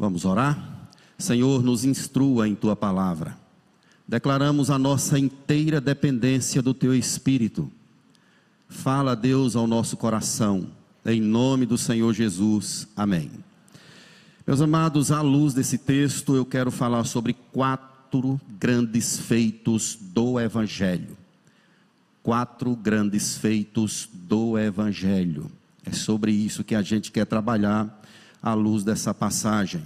Vamos orar? Senhor, nos instrua em tua palavra. Declaramos a nossa inteira dependência do teu espírito. Fala, Deus, ao nosso coração, em nome do Senhor Jesus. Amém. Meus amados, à luz desse texto, eu quero falar sobre quatro grandes feitos do Evangelho. Quatro grandes feitos do Evangelho. É sobre isso que a gente quer trabalhar à luz dessa passagem.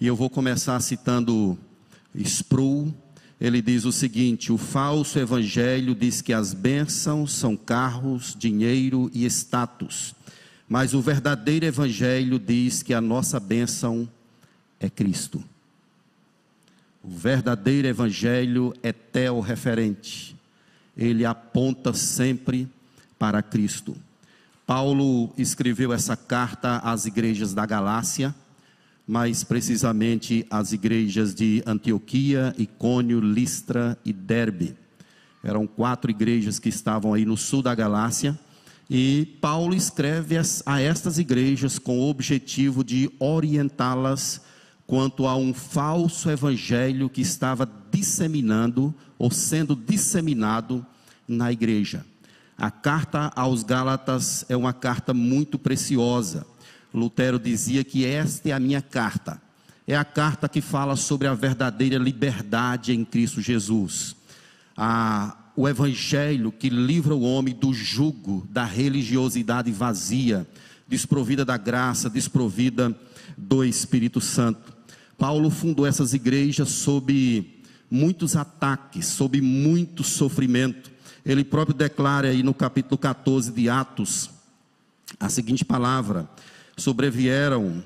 E eu vou começar citando Sproul. Ele diz o seguinte: o falso evangelho diz que as bênçãos são carros, dinheiro e status. Mas o verdadeiro evangelho diz que a nossa bênção é Cristo. O verdadeiro evangelho é teo-referente. Ele aponta sempre para Cristo. Paulo escreveu essa carta às igrejas da Galácia, mais precisamente às igrejas de Antioquia, Icônio, Listra e Derbe. Eram quatro igrejas que estavam aí no sul da Galácia. E Paulo escreve a estas igrejas com o objetivo de orientá-las quanto a um falso evangelho que estava disseminando ou sendo disseminado na igreja. A carta aos Gálatas é uma carta muito preciosa. Lutero dizia que esta é a minha carta. É a carta que fala sobre a verdadeira liberdade em Cristo Jesus. A, o evangelho que livra o homem do jugo da religiosidade vazia, desprovida da graça, desprovida do Espírito Santo. Paulo fundou essas igrejas sob muitos ataques, sob muito sofrimento ele próprio declara aí no capítulo 14 de Atos a seguinte palavra: sobrevieram,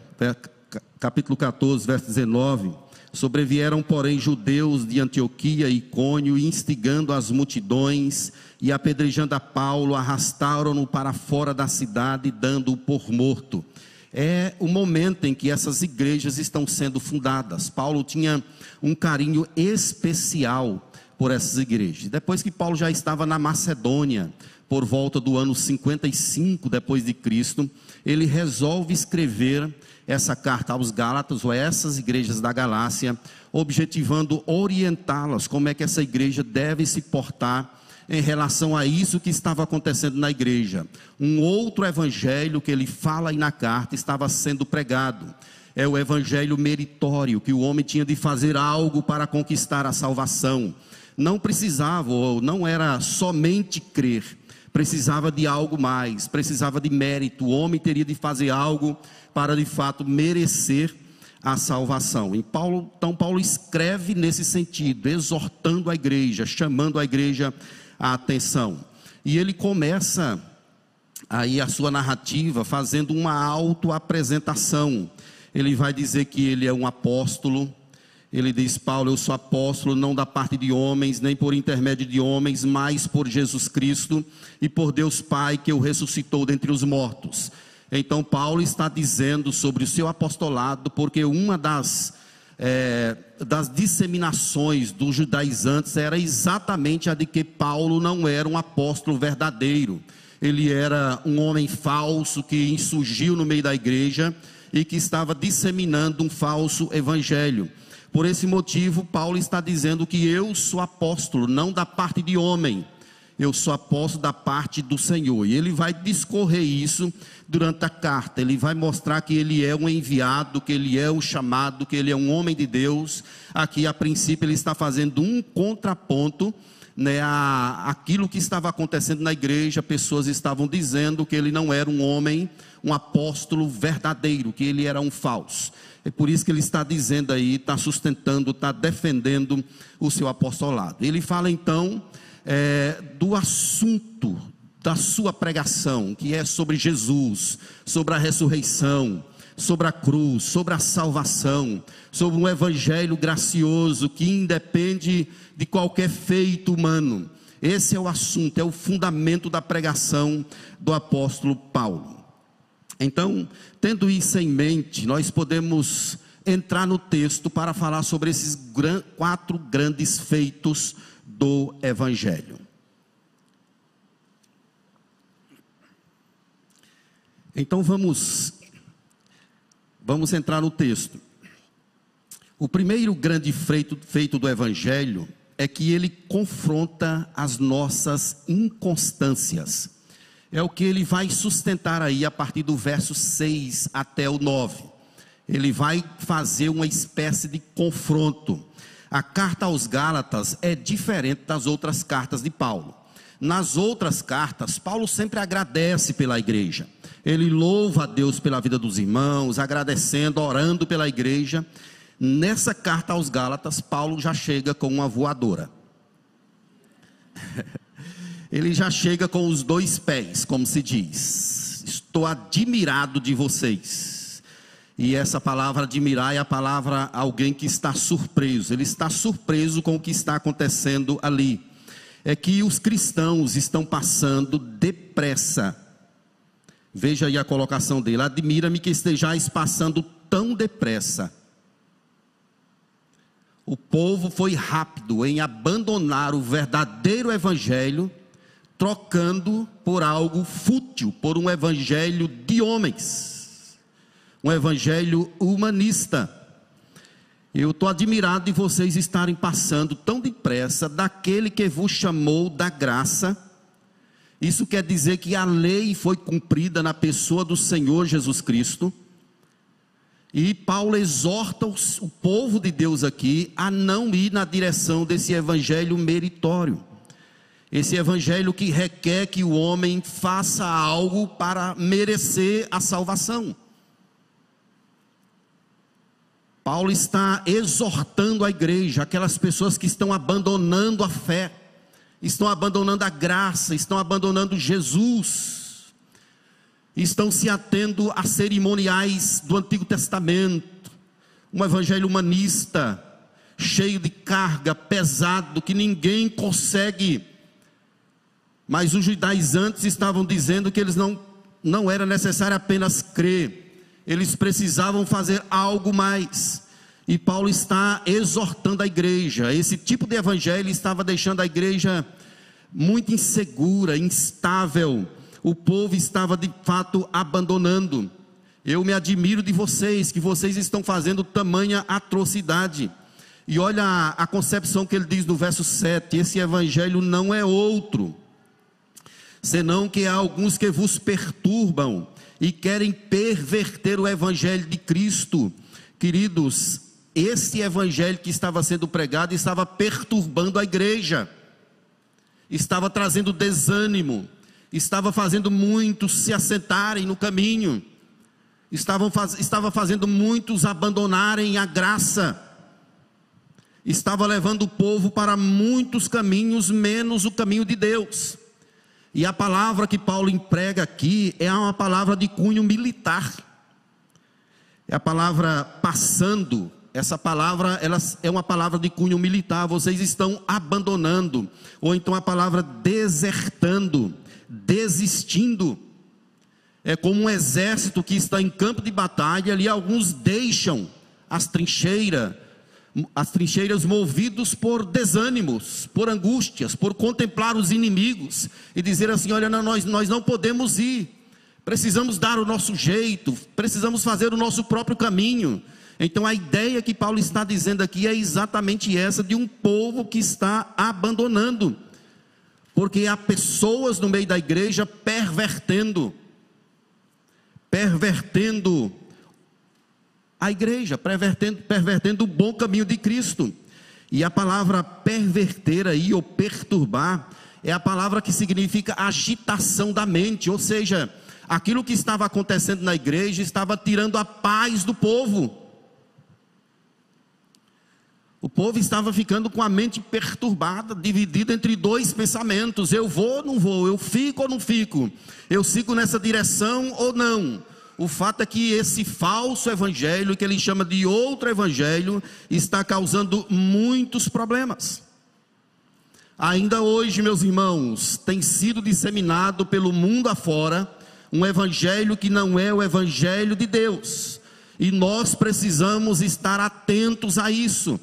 capítulo 14, verso 19. Sobrevieram, porém, judeus de Antioquia e Icônio, instigando as multidões e apedrejando a Paulo, arrastaram-no para fora da cidade, dando-o por morto. É o momento em que essas igrejas estão sendo fundadas. Paulo tinha um carinho especial por essas igrejas. Depois que Paulo já estava na Macedônia, por volta do ano 55 depois de Cristo, ele resolve escrever essa carta aos Gálatas ou a essas igrejas da Galácia, objetivando orientá-las como é que essa igreja deve se portar em relação a isso que estava acontecendo na igreja. Um outro evangelho que ele fala aí na carta estava sendo pregado. É o evangelho meritório, que o homem tinha de fazer algo para conquistar a salvação não precisava, ou não era somente crer, precisava de algo mais, precisava de mérito. O homem teria de fazer algo para de fato merecer a salvação. E Paulo, então Paulo escreve nesse sentido, exortando a igreja, chamando a igreja a atenção. E ele começa aí a sua narrativa fazendo uma autoapresentação. Ele vai dizer que ele é um apóstolo, ele diz: Paulo, eu sou apóstolo, não da parte de homens, nem por intermédio de homens, mas por Jesus Cristo e por Deus Pai que o ressuscitou dentre os mortos. Então, Paulo está dizendo sobre o seu apostolado, porque uma das, é, das disseminações dos judaizantes era exatamente a de que Paulo não era um apóstolo verdadeiro, ele era um homem falso que insurgiu no meio da igreja e que estava disseminando um falso evangelho. Por esse motivo, Paulo está dizendo que eu sou apóstolo, não da parte de homem, eu sou apóstolo da parte do Senhor. E ele vai discorrer isso durante a carta. Ele vai mostrar que ele é um enviado, que ele é um chamado, que ele é um homem de Deus. Aqui, a princípio, ele está fazendo um contraponto né, a, aquilo que estava acontecendo na igreja, pessoas estavam dizendo que ele não era um homem, um apóstolo verdadeiro, que ele era um falso. É por isso que ele está dizendo aí, está sustentando, está defendendo o seu apostolado. Ele fala então é, do assunto da sua pregação, que é sobre Jesus, sobre a ressurreição, sobre a cruz, sobre a salvação, sobre um evangelho gracioso que independe de qualquer feito humano. Esse é o assunto, é o fundamento da pregação do apóstolo Paulo. Então, tendo isso em mente, nós podemos entrar no texto para falar sobre esses quatro grandes feitos do Evangelho. Então vamos vamos entrar no texto. O primeiro grande feito, feito do Evangelho é que ele confronta as nossas inconstâncias. É o que ele vai sustentar aí a partir do verso 6 até o 9. Ele vai fazer uma espécie de confronto. A carta aos Gálatas é diferente das outras cartas de Paulo. Nas outras cartas, Paulo sempre agradece pela igreja. Ele louva a Deus pela vida dos irmãos, agradecendo, orando pela igreja. Nessa carta aos Gálatas, Paulo já chega com uma voadora. Ele já chega com os dois pés, como se diz. Estou admirado de vocês. E essa palavra admirar é a palavra alguém que está surpreso. Ele está surpreso com o que está acontecendo ali. É que os cristãos estão passando depressa. Veja aí a colocação dele. Admira-me que estejais passando tão depressa o povo foi rápido em abandonar o verdadeiro evangelho, trocando por algo fútil, por um evangelho de homens, um evangelho humanista. Eu estou admirado de vocês estarem passando tão depressa daquele que vos chamou da graça. Isso quer dizer que a lei foi cumprida na pessoa do Senhor Jesus Cristo e Paulo exorta o povo de Deus aqui a não ir na direção desse evangelho meritório. Esse evangelho que requer que o homem faça algo para merecer a salvação. Paulo está exortando a igreja, aquelas pessoas que estão abandonando a fé, estão abandonando a graça, estão abandonando Jesus estão se atendo a cerimoniais do Antigo Testamento, um evangelho humanista, cheio de carga, pesado, que ninguém consegue. Mas os judaizantes estavam dizendo que eles não, não era necessário apenas crer, eles precisavam fazer algo mais. E Paulo está exortando a igreja. Esse tipo de evangelho estava deixando a igreja muito insegura, instável o povo estava de fato abandonando. Eu me admiro de vocês, que vocês estão fazendo tamanha atrocidade. E olha a, a concepção que ele diz no verso 7: esse evangelho não é outro, senão que há alguns que vos perturbam e querem perverter o evangelho de Cristo. Queridos, esse evangelho que estava sendo pregado estava perturbando a igreja, estava trazendo desânimo, estava fazendo muitos se assentarem no caminho, estavam faz, estava fazendo muitos abandonarem a graça, estava levando o povo para muitos caminhos, menos o caminho de Deus. E a palavra que Paulo emprega aqui é uma palavra de cunho militar. É a palavra passando. Essa palavra ela é uma palavra de cunho militar. Vocês estão abandonando, ou então a palavra desertando desistindo. É como um exército que está em campo de batalha, ali alguns deixam as trincheiras, as trincheiras movidos por desânimos, por angústias, por contemplar os inimigos e dizer assim: olha, nós, nós não podemos ir, precisamos dar o nosso jeito, precisamos fazer o nosso próprio caminho. Então a ideia que Paulo está dizendo aqui é exatamente essa de um povo que está abandonando porque há pessoas no meio da igreja pervertendo, pervertendo a igreja, pervertendo, pervertendo o bom caminho de Cristo. E a palavra perverter aí, ou perturbar, é a palavra que significa agitação da mente, ou seja, aquilo que estava acontecendo na igreja estava tirando a paz do povo. O povo estava ficando com a mente perturbada, dividida entre dois pensamentos: eu vou ou não vou, eu fico ou não fico, eu sigo nessa direção ou não. O fato é que esse falso evangelho, que ele chama de outro evangelho, está causando muitos problemas. Ainda hoje, meus irmãos, tem sido disseminado pelo mundo afora um evangelho que não é o evangelho de Deus, e nós precisamos estar atentos a isso.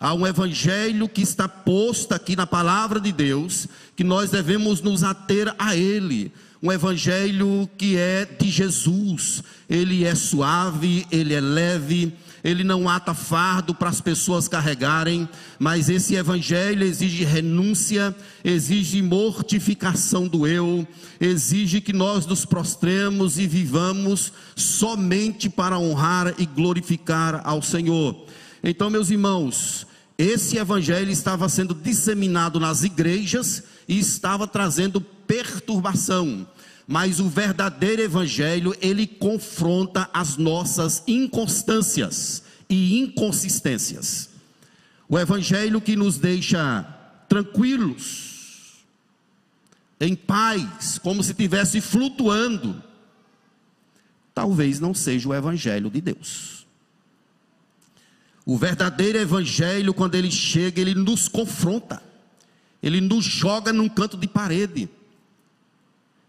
Há um evangelho que está posto aqui na palavra de Deus, que nós devemos nos ater a ele. Um evangelho que é de Jesus. Ele é suave, ele é leve, ele não ata fardo para as pessoas carregarem, mas esse evangelho exige renúncia, exige mortificação do eu, exige que nós nos prostremos e vivamos somente para honrar e glorificar ao Senhor. Então, meus irmãos, esse evangelho estava sendo disseminado nas igrejas e estava trazendo perturbação mas o verdadeiro evangelho, ele confronta as nossas inconstâncias e inconsistências. O evangelho que nos deixa tranquilos, em paz, como se estivesse flutuando, talvez não seja o evangelho de Deus. O verdadeiro evangelho, quando ele chega, ele nos confronta. Ele nos joga num canto de parede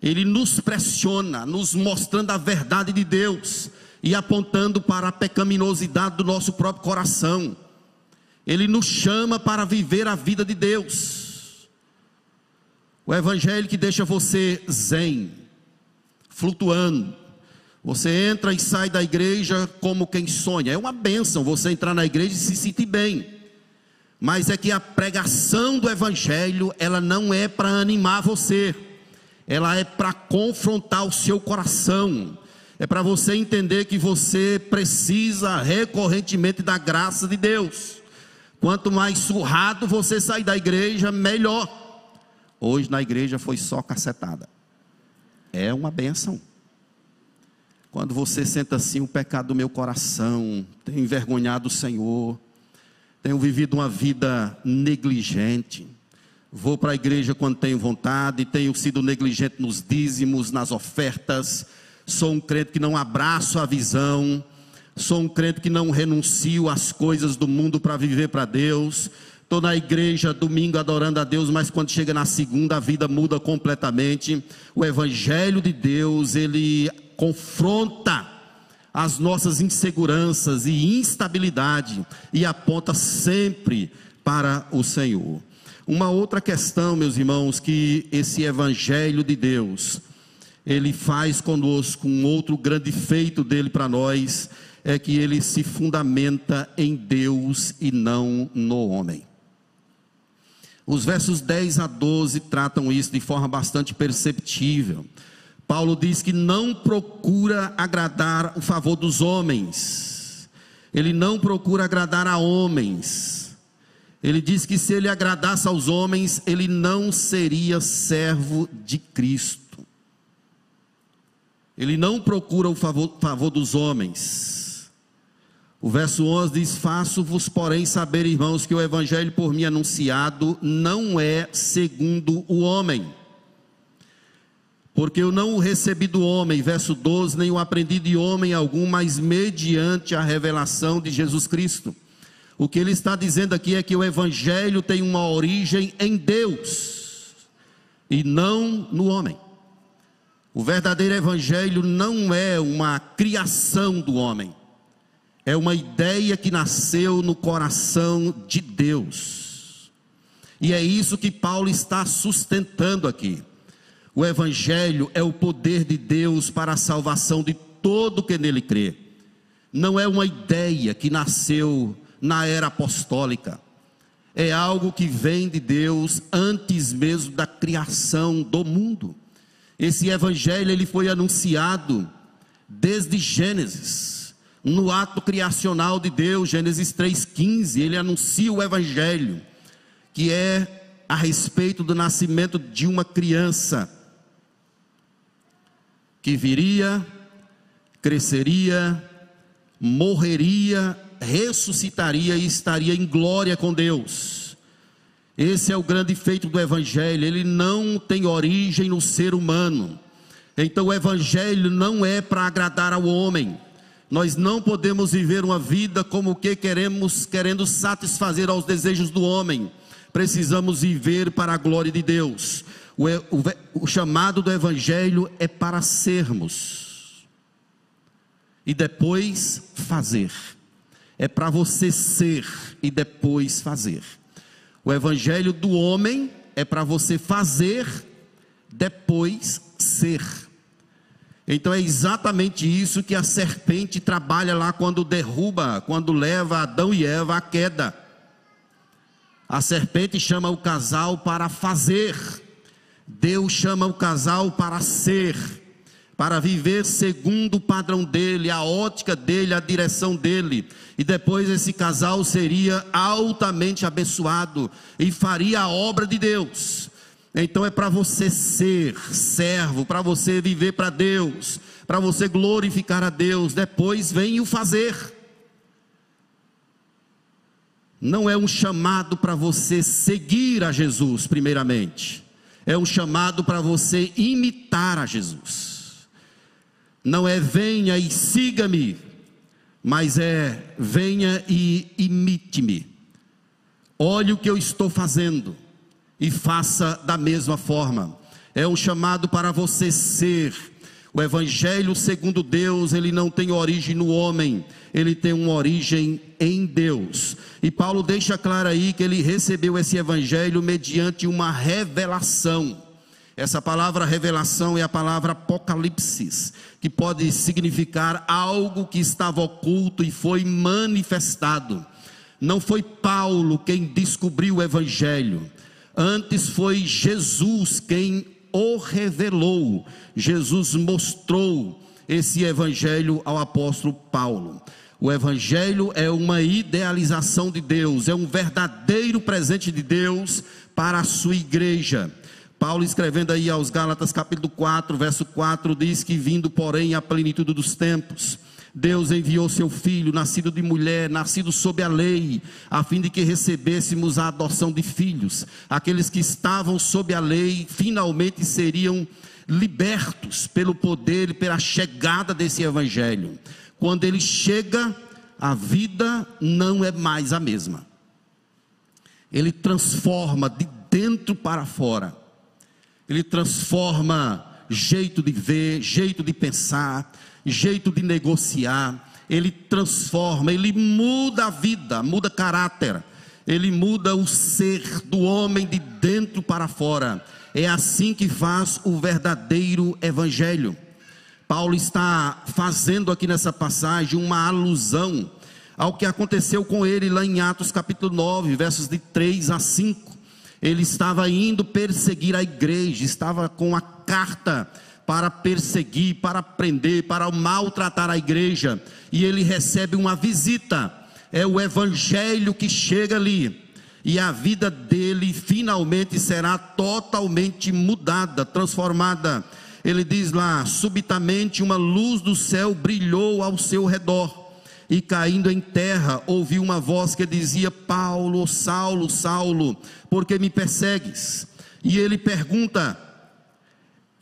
ele nos pressiona, nos mostrando a verdade de Deus e apontando para a pecaminosidade do nosso próprio coração. Ele nos chama para viver a vida de Deus. O evangelho que deixa você zen, flutuando. Você entra e sai da igreja como quem sonha. É uma bênção você entrar na igreja e se sentir bem. Mas é que a pregação do evangelho, ela não é para animar você ela é para confrontar o seu coração, é para você entender que você precisa recorrentemente da graça de Deus. Quanto mais surrado você sair da igreja, melhor. Hoje na igreja foi só cacetada. É uma benção. Quando você senta assim, o pecado do meu coração, tenho envergonhado o Senhor, tenho vivido uma vida negligente, Vou para a igreja quando tenho vontade, tenho sido negligente nos dízimos, nas ofertas. Sou um crente que não abraço a visão. Sou um crente que não renuncio às coisas do mundo para viver para Deus. Estou na igreja domingo adorando a Deus, mas quando chega na segunda a vida muda completamente. O Evangelho de Deus, ele confronta as nossas inseguranças e instabilidade e aponta sempre para o Senhor. Uma outra questão, meus irmãos, que esse evangelho de Deus, ele faz conosco um outro grande feito dele para nós, é que ele se fundamenta em Deus e não no homem. Os versos 10 a 12 tratam isso de forma bastante perceptível. Paulo diz que não procura agradar o favor dos homens, ele não procura agradar a homens, ele diz que se ele agradasse aos homens, ele não seria servo de Cristo. Ele não procura o favor, favor dos homens. O verso 11 diz: Faço-vos, porém, saber, irmãos, que o evangelho por mim anunciado não é segundo o homem. Porque eu não o recebi do homem, verso 12, nem o aprendi de homem algum, mas mediante a revelação de Jesus Cristo. O que ele está dizendo aqui é que o Evangelho tem uma origem em Deus e não no homem. O verdadeiro Evangelho não é uma criação do homem, é uma ideia que nasceu no coração de Deus. E é isso que Paulo está sustentando aqui. O Evangelho é o poder de Deus para a salvação de todo que nele crê. Não é uma ideia que nasceu na era apostólica. É algo que vem de Deus antes mesmo da criação do mundo. Esse evangelho ele foi anunciado desde Gênesis, no ato criacional de Deus, Gênesis 3:15, ele anuncia o evangelho, que é a respeito do nascimento de uma criança que viria, cresceria, morreria ressuscitaria e estaria em glória com Deus. Esse é o grande feito do Evangelho, ele não tem origem no ser humano. Então o Evangelho não é para agradar ao homem. Nós não podemos viver uma vida como o que queremos, querendo satisfazer aos desejos do homem. Precisamos viver para a glória de Deus. O, o, o chamado do Evangelho é para sermos e depois fazer é para você ser e depois fazer. O evangelho do homem é para você fazer, depois ser. Então é exatamente isso que a serpente trabalha lá quando derruba, quando leva Adão e Eva à queda. A serpente chama o casal para fazer, Deus chama o casal para ser, para viver segundo o padrão dele, a ótica dele, a direção dele. E depois esse casal seria altamente abençoado e faria a obra de Deus. Então é para você ser servo, para você viver para Deus, para você glorificar a Deus. Depois vem o fazer. Não é um chamado para você seguir a Jesus, primeiramente. É um chamado para você imitar a Jesus. Não é venha e siga-me, mas é venha e imite-me. Olhe o que eu estou fazendo e faça da mesma forma. É um chamado para você ser. O evangelho segundo Deus, ele não tem origem no homem, ele tem uma origem em Deus. E Paulo deixa claro aí que ele recebeu esse evangelho mediante uma revelação. Essa palavra revelação é a palavra apocalipse, que pode significar algo que estava oculto e foi manifestado. Não foi Paulo quem descobriu o evangelho, Antes foi Jesus quem o revelou. Jesus mostrou esse evangelho ao apóstolo Paulo. O evangelho é uma idealização de Deus, é um verdadeiro presente de Deus para a sua igreja. Paulo escrevendo aí aos Gálatas capítulo 4, verso 4 diz que vindo, porém, a plenitude dos tempos, Deus enviou seu filho, nascido de mulher, nascido sob a lei, a fim de que recebêssemos a adoção de filhos. Aqueles que estavam sob a lei finalmente seriam libertos pelo poder e pela chegada desse evangelho. Quando ele chega, a vida não é mais a mesma. Ele transforma de dentro para fora. Ele transforma jeito de ver, jeito de pensar, jeito de negociar, ele transforma, ele muda a vida, muda caráter, ele muda o ser do homem de dentro para fora. É assim que faz o verdadeiro evangelho. Paulo está fazendo aqui nessa passagem uma alusão ao que aconteceu com ele lá em Atos capítulo 9, versos de 3 a 5. Ele estava indo perseguir a igreja, estava com a carta para perseguir, para prender, para maltratar a igreja, e ele recebe uma visita. É o evangelho que chega ali, e a vida dele finalmente será totalmente mudada, transformada. Ele diz lá: subitamente uma luz do céu brilhou ao seu redor, e caindo em terra, ouviu uma voz que dizia: Paulo, Saulo, Saulo, por que me persegues? E ele pergunta: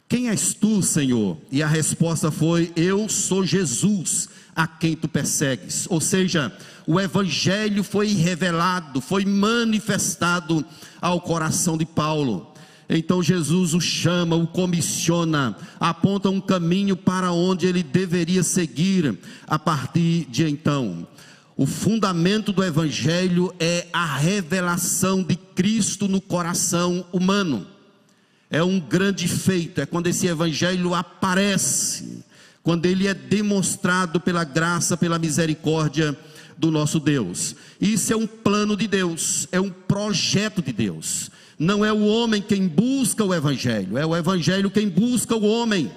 quem és tu, Senhor? E a resposta foi: Eu sou Jesus, a quem tu persegues. Ou seja, o Evangelho foi revelado, foi manifestado ao coração de Paulo. Então Jesus o chama, o comissiona, aponta um caminho para onde ele deveria seguir a partir de então. O fundamento do Evangelho é a revelação de Cristo no coração humano é um grande feito, é quando esse evangelho aparece, quando ele é demonstrado pela graça, pela misericórdia do nosso Deus. Isso é um plano de Deus, é um projeto de Deus. Não é o homem quem busca o evangelho, é o evangelho quem busca o homem.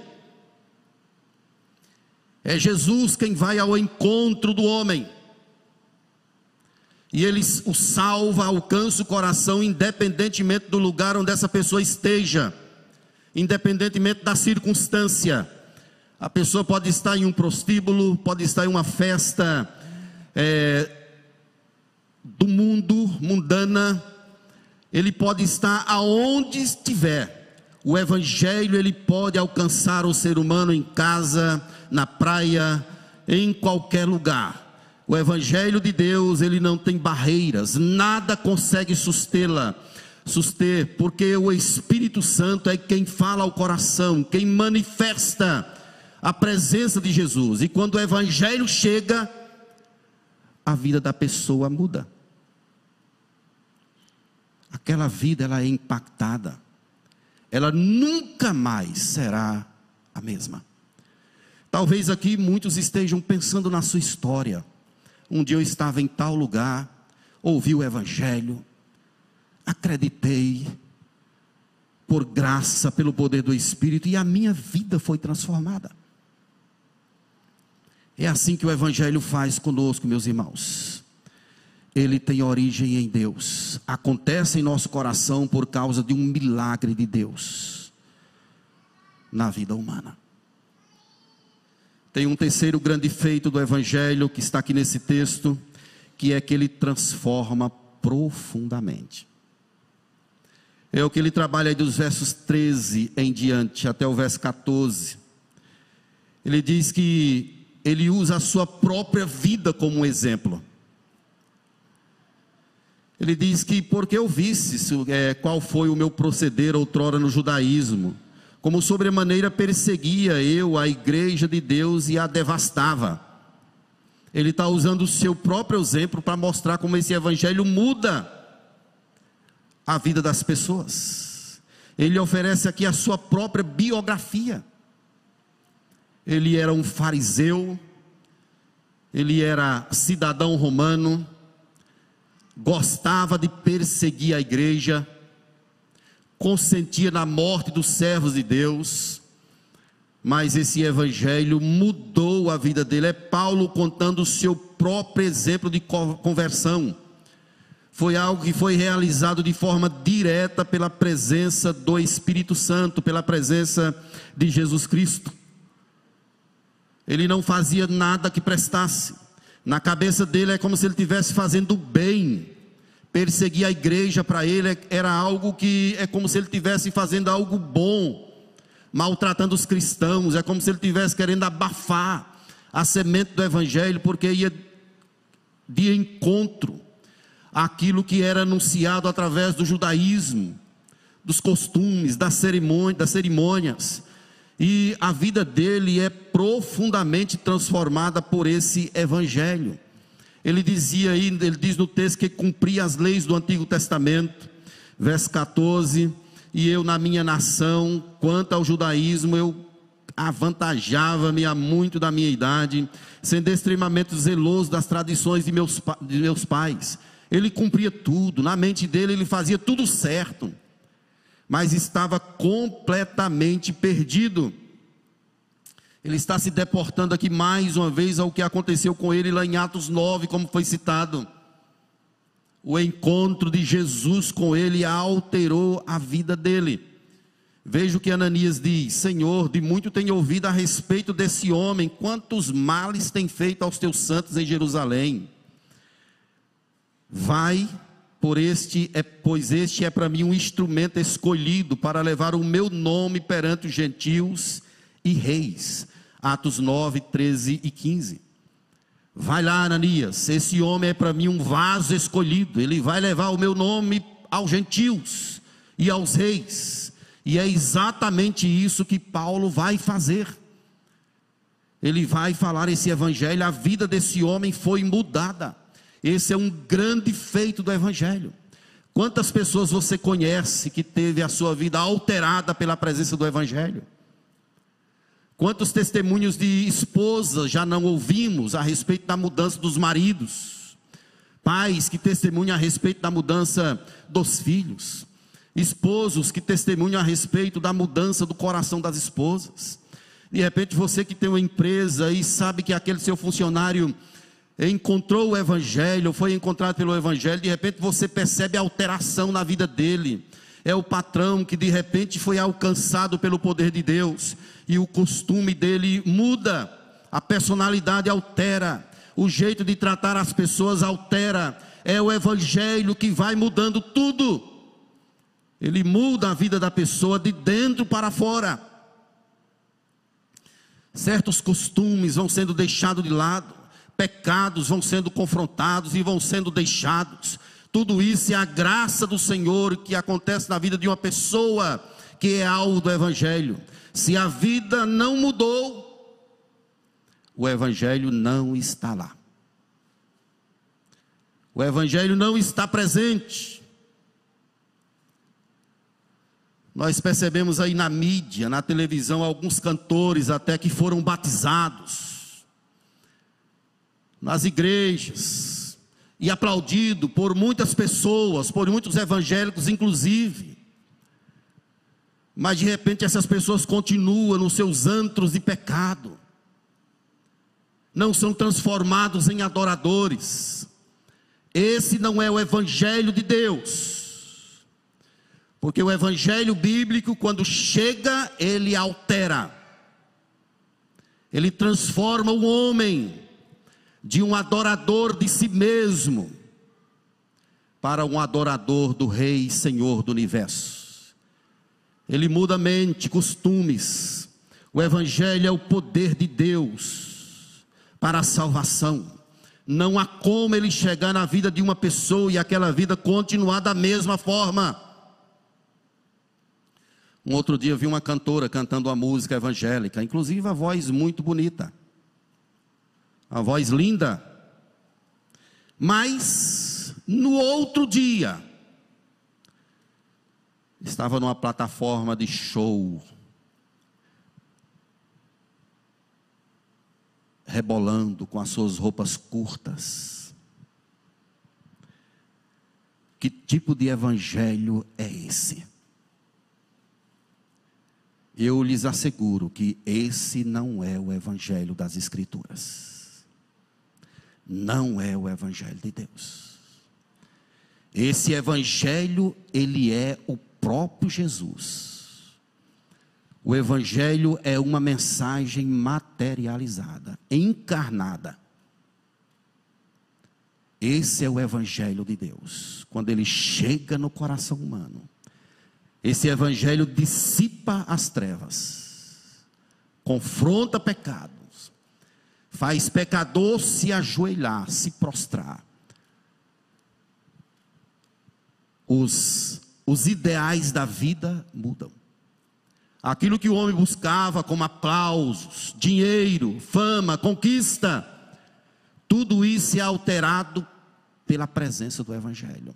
É Jesus quem vai ao encontro do homem e ele o salva, alcança o coração, independentemente do lugar onde essa pessoa esteja, independentemente da circunstância. A pessoa pode estar em um prostíbulo, pode estar em uma festa é, do mundo, mundana, ele pode estar aonde estiver. O evangelho ele pode alcançar o ser humano em casa, na praia, em qualquer lugar. O evangelho de Deus, ele não tem barreiras, nada consegue sustê-la, suster, porque o Espírito Santo é quem fala ao coração, quem manifesta a presença de Jesus. E quando o evangelho chega, a vida da pessoa muda. Aquela vida ela é impactada. Ela nunca mais será a mesma. Talvez aqui muitos estejam pensando na sua história. Um dia eu estava em tal lugar, ouvi o Evangelho, acreditei, por graça, pelo poder do Espírito, e a minha vida foi transformada. É assim que o Evangelho faz conosco, meus irmãos. Ele tem origem em Deus, acontece em nosso coração por causa de um milagre de Deus na vida humana. Tem um terceiro grande feito do Evangelho que está aqui nesse texto, que é que ele transforma profundamente. É o que ele trabalha aí dos versos 13 em diante, até o verso 14. Ele diz que ele usa a sua própria vida como um exemplo. Ele diz que porque eu visse é, qual foi o meu proceder outrora no judaísmo, como sobremaneira perseguia eu a igreja de Deus e a devastava. Ele está usando o seu próprio exemplo para mostrar como esse evangelho muda a vida das pessoas. Ele oferece aqui a sua própria biografia. Ele era um fariseu, ele era cidadão romano, gostava de perseguir a igreja, consentia na morte dos servos de Deus, mas esse evangelho mudou a vida dele. É Paulo contando o seu próprio exemplo de conversão foi algo que foi realizado de forma direta pela presença do Espírito Santo, pela presença de Jesus Cristo. Ele não fazia nada que prestasse. Na cabeça dele é como se ele estivesse fazendo bem. Perseguir a igreja para ele era algo que é como se ele estivesse fazendo algo bom, maltratando os cristãos, é como se ele estivesse querendo abafar a semente do evangelho, porque ia de encontro aquilo que era anunciado através do judaísmo, dos costumes, das cerimônias, das cerimônias. E a vida dele é profundamente transformada por esse evangelho. Ele dizia aí, ele diz no texto que cumpria as leis do Antigo Testamento, verso 14, e eu na minha nação, quanto ao judaísmo, eu avantajava-me a muito da minha idade, sendo extremamente zeloso das tradições de meus, de meus pais ele cumpria tudo, na mente dele ele fazia tudo certo, mas estava completamente perdido. Ele está se deportando aqui mais uma vez ao que aconteceu com ele lá em Atos 9, como foi citado. O encontro de Jesus com ele alterou a vida dele. Veja o que Ananias diz: Senhor, de muito tenho ouvido a respeito desse homem, quantos males tem feito aos teus santos em Jerusalém. Vai, por este é, pois este é para mim um instrumento escolhido para levar o meu nome perante os gentios e reis. Atos 9, 13 e 15. Vai lá, Ananias, esse homem é para mim um vaso escolhido, ele vai levar o meu nome aos gentios e aos reis. E é exatamente isso que Paulo vai fazer. Ele vai falar esse evangelho, a vida desse homem foi mudada. Esse é um grande feito do Evangelho. Quantas pessoas você conhece que teve a sua vida alterada pela presença do Evangelho? Quantos testemunhos de esposas já não ouvimos a respeito da mudança dos maridos? Pais que testemunham a respeito da mudança dos filhos? Esposos que testemunham a respeito da mudança do coração das esposas? De repente você que tem uma empresa e sabe que aquele seu funcionário encontrou o Evangelho, foi encontrado pelo Evangelho, de repente você percebe a alteração na vida dele. É o patrão que de repente foi alcançado pelo poder de Deus e o costume dele muda, a personalidade altera, o jeito de tratar as pessoas altera. É o Evangelho que vai mudando tudo. Ele muda a vida da pessoa de dentro para fora. Certos costumes vão sendo deixados de lado pecados vão sendo confrontados e vão sendo deixados. Tudo isso é a graça do Senhor que acontece na vida de uma pessoa que é alvo do Evangelho. Se a vida não mudou, o Evangelho não está lá. O Evangelho não está presente. Nós percebemos aí na mídia, na televisão, alguns cantores até que foram batizados nas igrejas e aplaudido por muitas pessoas, por muitos evangélicos, inclusive. Mas de repente essas pessoas continuam nos seus antros de pecado, não são transformados em adoradores. Esse não é o evangelho de Deus. Porque o evangelho bíblico, quando chega, ele altera, ele transforma o homem de um adorador de si mesmo para um adorador do Rei e Senhor do universo. Ele muda mente, costumes. O Evangelho é o poder de Deus para a salvação. Não há como ele chegar na vida de uma pessoa e aquela vida continuar da mesma forma. Um outro dia eu vi uma cantora cantando uma música evangélica, inclusive a voz muito bonita, a voz linda. Mas no outro dia estava numa plataforma de show, rebolando com as suas roupas curtas. Que tipo de evangelho é esse? Eu lhes asseguro que esse não é o evangelho das Escrituras. Não é o evangelho de Deus. Esse evangelho, ele é o próprio Jesus. O evangelho é uma mensagem materializada, encarnada. Esse é o evangelho de Deus. Quando ele chega no coração humano, esse evangelho dissipa as trevas, confronta pecados, faz pecador se ajoelhar, se prostrar. Os, os ideais da vida mudam. Aquilo que o homem buscava como aplausos, dinheiro, fama, conquista, tudo isso é alterado pela presença do Evangelho.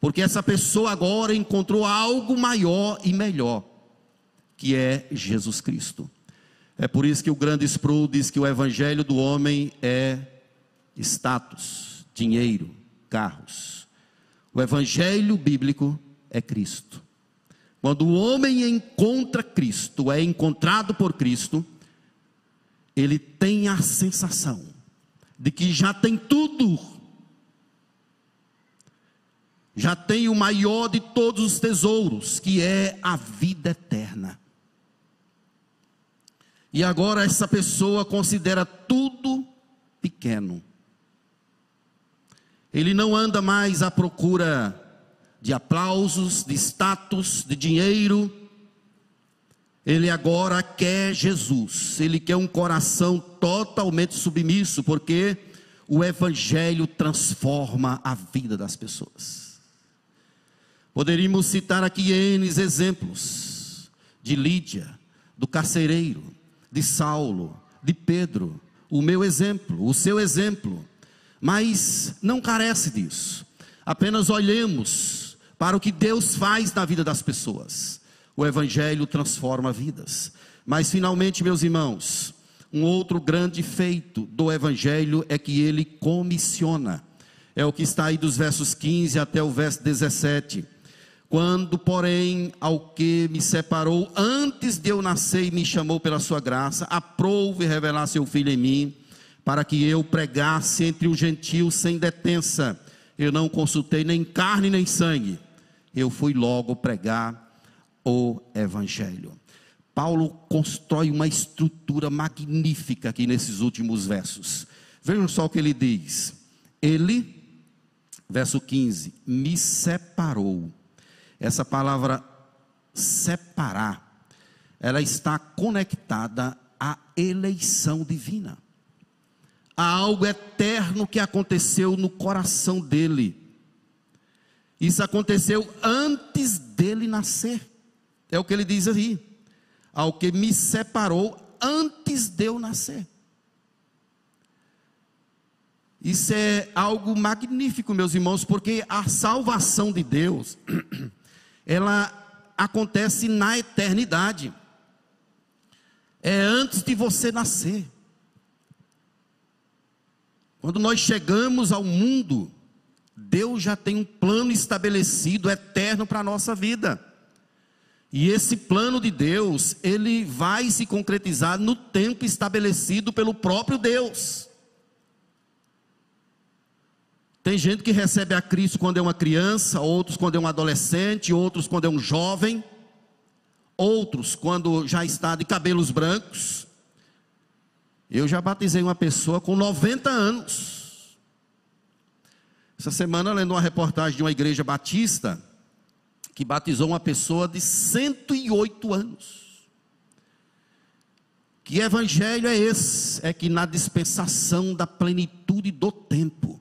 Porque essa pessoa agora encontrou algo maior e melhor, que é Jesus Cristo. É por isso que o grande Sproul diz que o evangelho do homem é status, dinheiro, carros. O evangelho bíblico é Cristo. Quando o homem encontra Cristo, é encontrado por Cristo, ele tem a sensação de que já tem tudo já tem o maior de todos os tesouros, que é a vida eterna. E agora essa pessoa considera tudo pequeno. Ele não anda mais à procura de aplausos, de status, de dinheiro. Ele agora quer Jesus. Ele quer um coração totalmente submisso, porque o Evangelho transforma a vida das pessoas. Poderíamos citar aqui N exemplos de Lídia, do carcereiro, de Saulo, de Pedro, o meu exemplo, o seu exemplo, mas não carece disso. Apenas olhemos para o que Deus faz na vida das pessoas. O Evangelho transforma vidas. Mas finalmente, meus irmãos, um outro grande feito do Evangelho é que ele comissiona. É o que está aí dos versos 15 até o verso 17 quando, porém, ao que me separou antes de eu nascer e me chamou pela sua graça, aprove revelar seu filho em mim, para que eu pregasse entre os gentios sem detença. Eu não consultei nem carne nem sangue. Eu fui logo pregar o evangelho. Paulo constrói uma estrutura magnífica aqui nesses últimos versos. Vejam só o que ele diz. Ele, verso 15, me separou essa palavra separar, ela está conectada à eleição divina. Há algo eterno que aconteceu no coração dele. Isso aconteceu antes dele nascer. É o que ele diz aí. Ao que me separou antes de eu nascer. Isso é algo magnífico, meus irmãos, porque a salvação de Deus ela acontece na eternidade. É antes de você nascer. Quando nós chegamos ao mundo, Deus já tem um plano estabelecido, eterno para a nossa vida. E esse plano de Deus, ele vai se concretizar no tempo estabelecido pelo próprio Deus. Tem gente que recebe a Cristo quando é uma criança, outros quando é um adolescente, outros quando é um jovem, outros quando já está de cabelos brancos. Eu já batizei uma pessoa com 90 anos. Essa semana, lendo uma reportagem de uma igreja batista, que batizou uma pessoa de 108 anos. Que evangelho é esse? É que na dispensação da plenitude do tempo,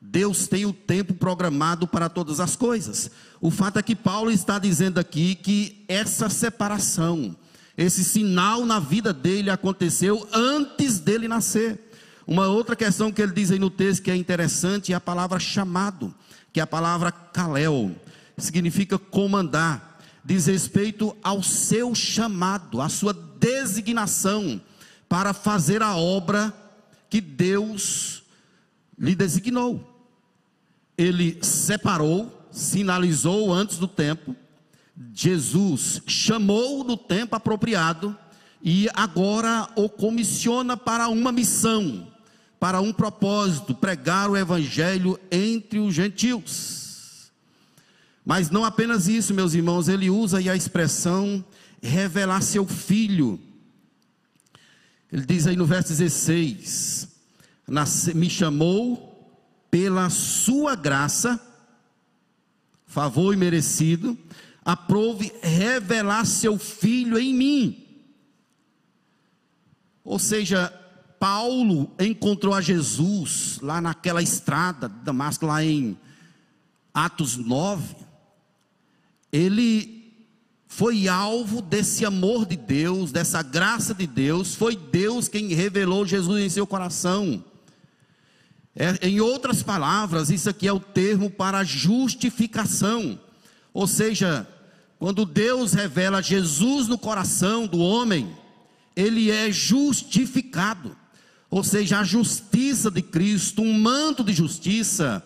Deus tem o tempo programado para todas as coisas. O fato é que Paulo está dizendo aqui que essa separação, esse sinal na vida dele aconteceu antes dele nascer. Uma outra questão que ele diz aí no texto que é interessante é a palavra chamado, que é a palavra kalel, significa comandar, diz respeito ao seu chamado, à sua designação para fazer a obra que Deus lhe designou. Ele separou, sinalizou antes do tempo, Jesus chamou no tempo apropriado e agora o comissiona para uma missão, para um propósito, pregar o evangelho entre os gentios. Mas não apenas isso, meus irmãos, ele usa aí a expressão revelar seu filho. Ele diz aí no verso 16: Me chamou pela sua graça, favor merecido, aprove revelar seu filho em mim. Ou seja, Paulo encontrou a Jesus lá naquela estrada de Damasco, lá em Atos 9. Ele foi alvo desse amor de Deus, dessa graça de Deus. Foi Deus quem revelou Jesus em seu coração. É, em outras palavras, isso aqui é o termo para justificação. Ou seja, quando Deus revela Jesus no coração do homem, ele é justificado. Ou seja, a justiça de Cristo, um manto de justiça,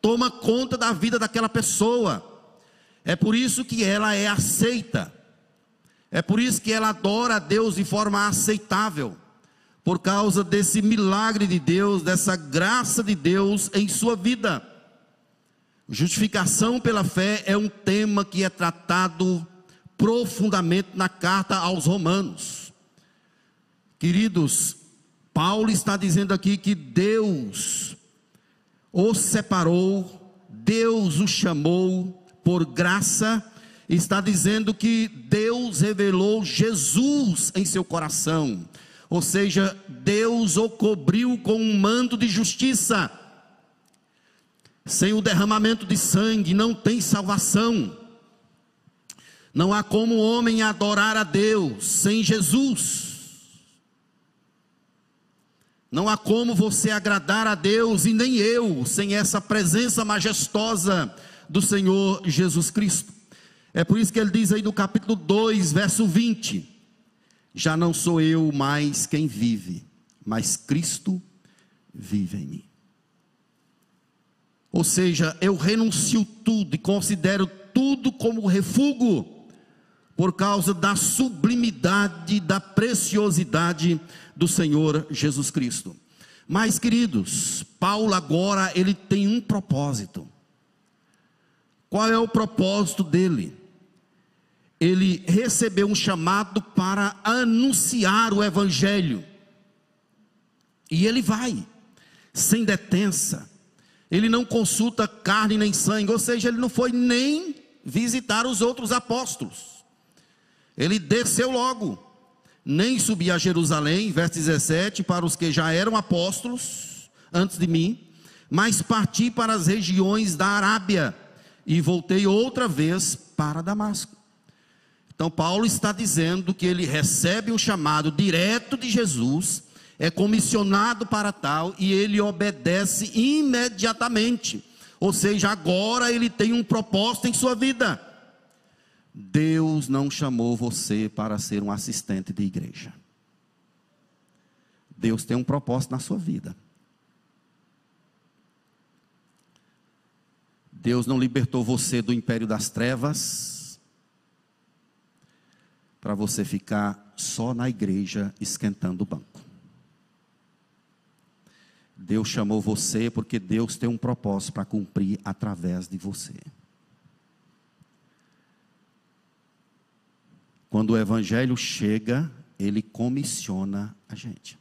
toma conta da vida daquela pessoa. É por isso que ela é aceita. É por isso que ela adora a Deus de forma aceitável por causa desse milagre de Deus, dessa graça de Deus em sua vida. Justificação pela fé é um tema que é tratado profundamente na carta aos Romanos. Queridos, Paulo está dizendo aqui que Deus o separou, Deus o chamou por graça, está dizendo que Deus revelou Jesus em seu coração ou seja, Deus o cobriu com um manto de justiça. Sem o derramamento de sangue não tem salvação. Não há como o homem adorar a Deus sem Jesus. Não há como você agradar a Deus e nem eu sem essa presença majestosa do Senhor Jesus Cristo. É por isso que ele diz aí no capítulo 2, verso 20: já não sou eu mais quem vive, mas Cristo vive em mim. Ou seja, eu renuncio tudo e considero tudo como refúgio, por causa da sublimidade, da preciosidade do Senhor Jesus Cristo. Mas, queridos, Paulo agora ele tem um propósito. Qual é o propósito dele? ele recebeu um chamado para anunciar o Evangelho. E ele vai, sem detença. Ele não consulta carne nem sangue, ou seja, ele não foi nem visitar os outros apóstolos. Ele desceu logo, nem subia a Jerusalém, verso 17, para os que já eram apóstolos antes de mim, mas parti para as regiões da Arábia e voltei outra vez para Damasco. Então, Paulo está dizendo que ele recebe um chamado direto de Jesus, é comissionado para tal e ele obedece imediatamente. Ou seja, agora ele tem um propósito em sua vida. Deus não chamou você para ser um assistente de igreja. Deus tem um propósito na sua vida. Deus não libertou você do império das trevas para você ficar só na igreja esquentando o banco. Deus chamou você porque Deus tem um propósito para cumprir através de você. Quando o evangelho chega, ele comissiona a gente.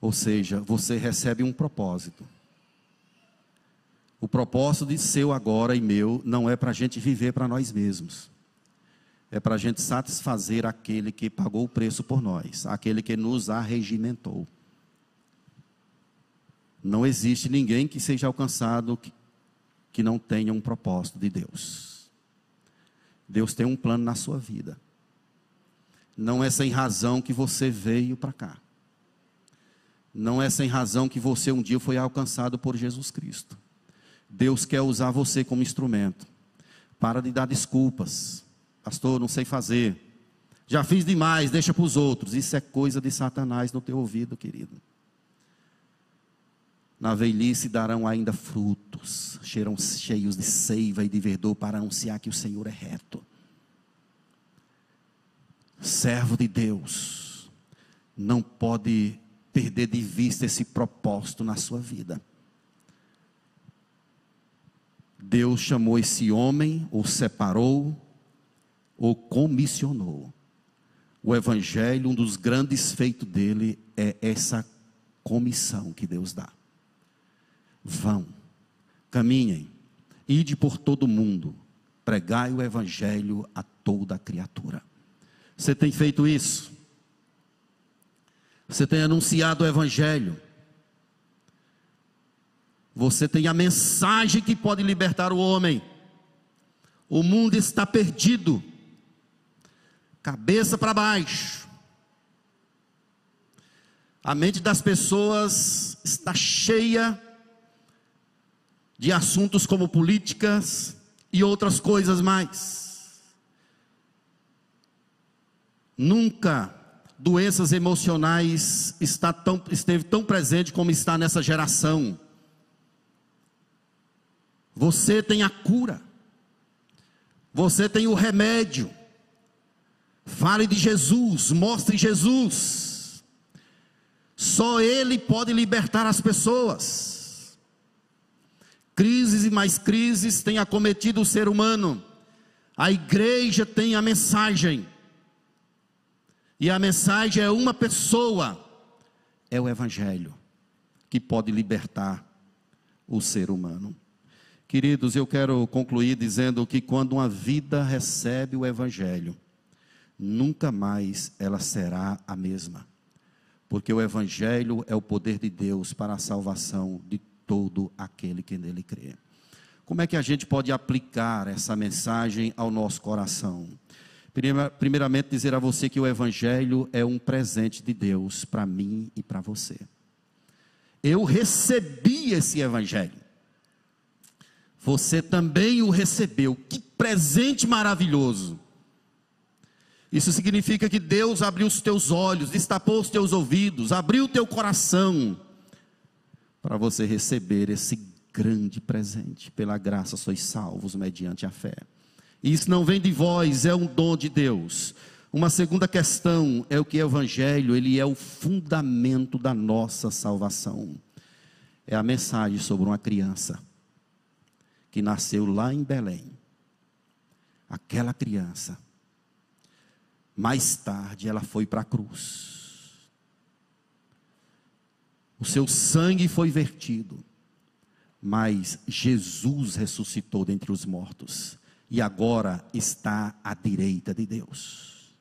Ou seja, você recebe um propósito. O propósito de seu agora e meu não é para a gente viver para nós mesmos. É para a gente satisfazer aquele que pagou o preço por nós, aquele que nos arregimentou. Não existe ninguém que seja alcançado que, que não tenha um propósito de Deus. Deus tem um plano na sua vida. Não é sem razão que você veio para cá. Não é sem razão que você um dia foi alcançado por Jesus Cristo. Deus quer usar você como instrumento. Para de dar desculpas. Pastor, não sei fazer. Já fiz demais, deixa para os outros. Isso é coisa de Satanás no teu ouvido, querido. Na velhice darão ainda frutos, cheiram cheios de seiva e de verdor para anunciar que o Senhor é reto. Servo de Deus, não pode perder de vista esse propósito na sua vida. Deus chamou esse homem, ou separou, ou comissionou. O Evangelho, um dos grandes feitos dele é essa comissão que Deus dá. Vão, caminhem, ide por todo o mundo, pregai o Evangelho a toda criatura. Você tem feito isso? Você tem anunciado o Evangelho? Você tem a mensagem que pode libertar o homem. O mundo está perdido, cabeça para baixo. A mente das pessoas está cheia de assuntos como políticas e outras coisas mais. Nunca doenças emocionais está tão, esteve tão presente como está nessa geração. Você tem a cura. Você tem o remédio. Fale de Jesus, mostre Jesus. Só Ele pode libertar as pessoas. Crises e mais crises têm acometido o ser humano. A igreja tem a mensagem. E a mensagem é uma pessoa, é o Evangelho, que pode libertar o ser humano. Queridos, eu quero concluir dizendo que quando uma vida recebe o Evangelho, nunca mais ela será a mesma, porque o Evangelho é o poder de Deus para a salvação de todo aquele que nele crê. Como é que a gente pode aplicar essa mensagem ao nosso coração? Primeiramente, dizer a você que o Evangelho é um presente de Deus para mim e para você. Eu recebi esse Evangelho você também o recebeu. Que presente maravilhoso! Isso significa que Deus abriu os teus olhos, destapou os teus ouvidos, abriu o teu coração para você receber esse grande presente. Pela graça sois salvos mediante a fé. Isso não vem de vós, é um dom de Deus. Uma segunda questão é o que é o evangelho, ele é o fundamento da nossa salvação. É a mensagem sobre uma criança que nasceu lá em Belém. Aquela criança, mais tarde ela foi para a cruz. O seu sangue foi vertido, mas Jesus ressuscitou dentre os mortos e agora está à direita de Deus.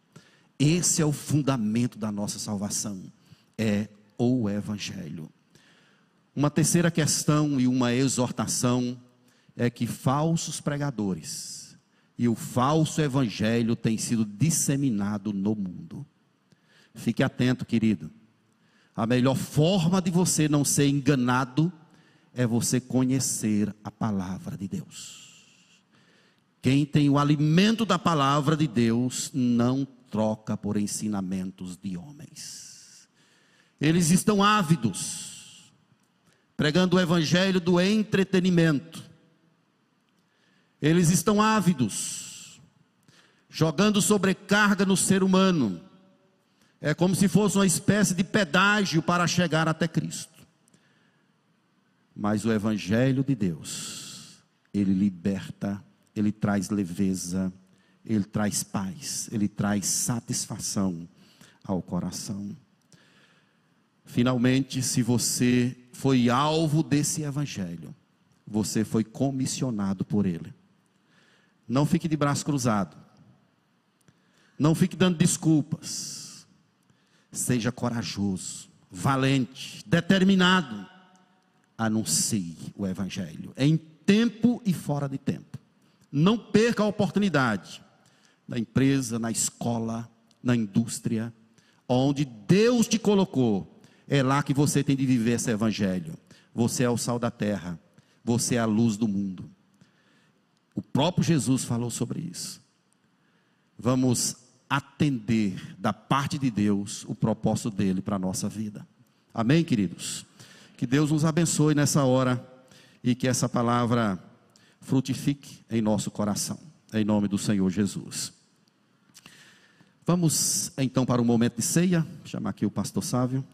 Esse é o fundamento da nossa salvação, é o Evangelho. Uma terceira questão e uma exortação é que falsos pregadores e o falso evangelho têm sido disseminado no mundo. Fique atento, querido. A melhor forma de você não ser enganado é você conhecer a palavra de Deus. Quem tem o alimento da palavra de Deus não troca por ensinamentos de homens. Eles estão ávidos, pregando o evangelho do entretenimento. Eles estão ávidos, jogando sobrecarga no ser humano. É como se fosse uma espécie de pedágio para chegar até Cristo. Mas o Evangelho de Deus, ele liberta, ele traz leveza, ele traz paz, ele traz satisfação ao coração. Finalmente, se você foi alvo desse Evangelho, você foi comissionado por ele. Não fique de braço cruzado. Não fique dando desculpas. Seja corajoso, valente, determinado anuncie o Evangelho, em tempo e fora de tempo. Não perca a oportunidade na empresa, na escola, na indústria, onde Deus te colocou. É lá que você tem de viver esse Evangelho. Você é o sal da terra, você é a luz do mundo. O próprio Jesus falou sobre isso. Vamos atender da parte de Deus o propósito dele para a nossa vida. Amém, queridos? Que Deus nos abençoe nessa hora e que essa palavra frutifique em nosso coração, em nome do Senhor Jesus. Vamos então para o momento de ceia, chamar aqui o pastor Sávio.